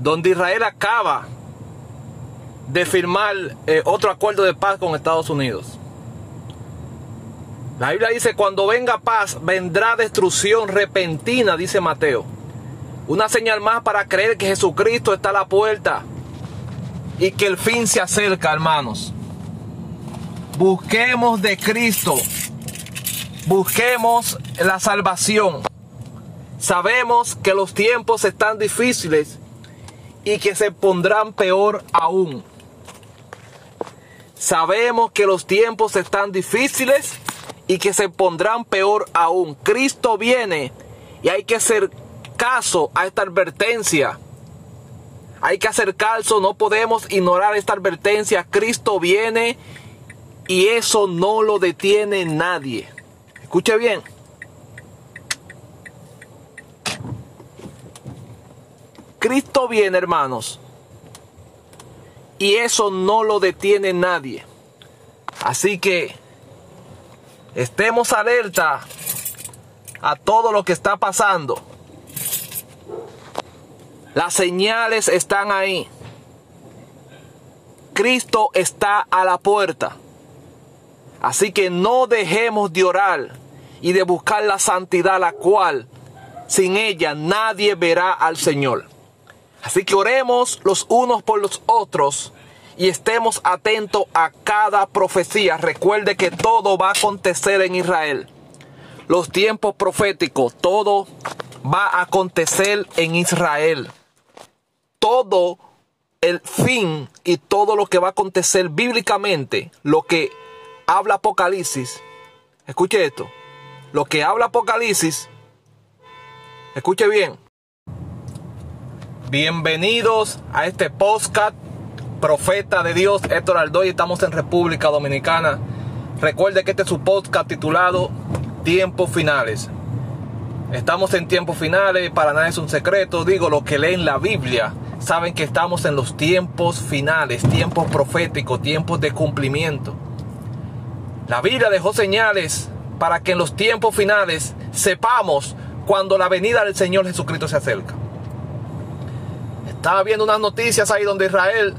donde Israel acaba de firmar eh, otro acuerdo de paz con Estados Unidos. La Biblia dice, cuando venga paz, vendrá destrucción repentina, dice Mateo. Una señal más para creer que Jesucristo está a la puerta y que el fin se acerca, hermanos. Busquemos de Cristo. Busquemos la salvación. Sabemos que los tiempos están difíciles y que se pondrán peor aún. Sabemos que los tiempos están difíciles y que se pondrán peor aún. Cristo viene y hay que hacer caso a esta advertencia. Hay que hacer caso, no podemos ignorar esta advertencia. Cristo viene y eso no lo detiene nadie. Escuche bien. Cristo viene, hermanos. Y eso no lo detiene nadie. Así que estemos alerta a todo lo que está pasando. Las señales están ahí. Cristo está a la puerta. Así que no dejemos de orar y de buscar la santidad, la cual sin ella nadie verá al Señor. Así que oremos los unos por los otros y estemos atentos a cada profecía. Recuerde que todo va a acontecer en Israel. Los tiempos proféticos, todo va a acontecer en Israel. Todo el fin y todo lo que va a acontecer bíblicamente, lo que habla Apocalipsis, escuche esto, lo que habla Apocalipsis, escuche bien. Bienvenidos a este podcast profeta de Dios, Héctor Aldoy. Estamos en República Dominicana. Recuerde que este es su podcast titulado Tiempos Finales. Estamos en tiempos finales, para nada es un secreto. Digo, lo que leen la Biblia saben que estamos en los tiempos finales, tiempos proféticos, tiempos de cumplimiento. La Biblia dejó señales para que en los tiempos finales sepamos cuando la venida del Señor Jesucristo se acerca. Estaba viendo unas noticias ahí donde Israel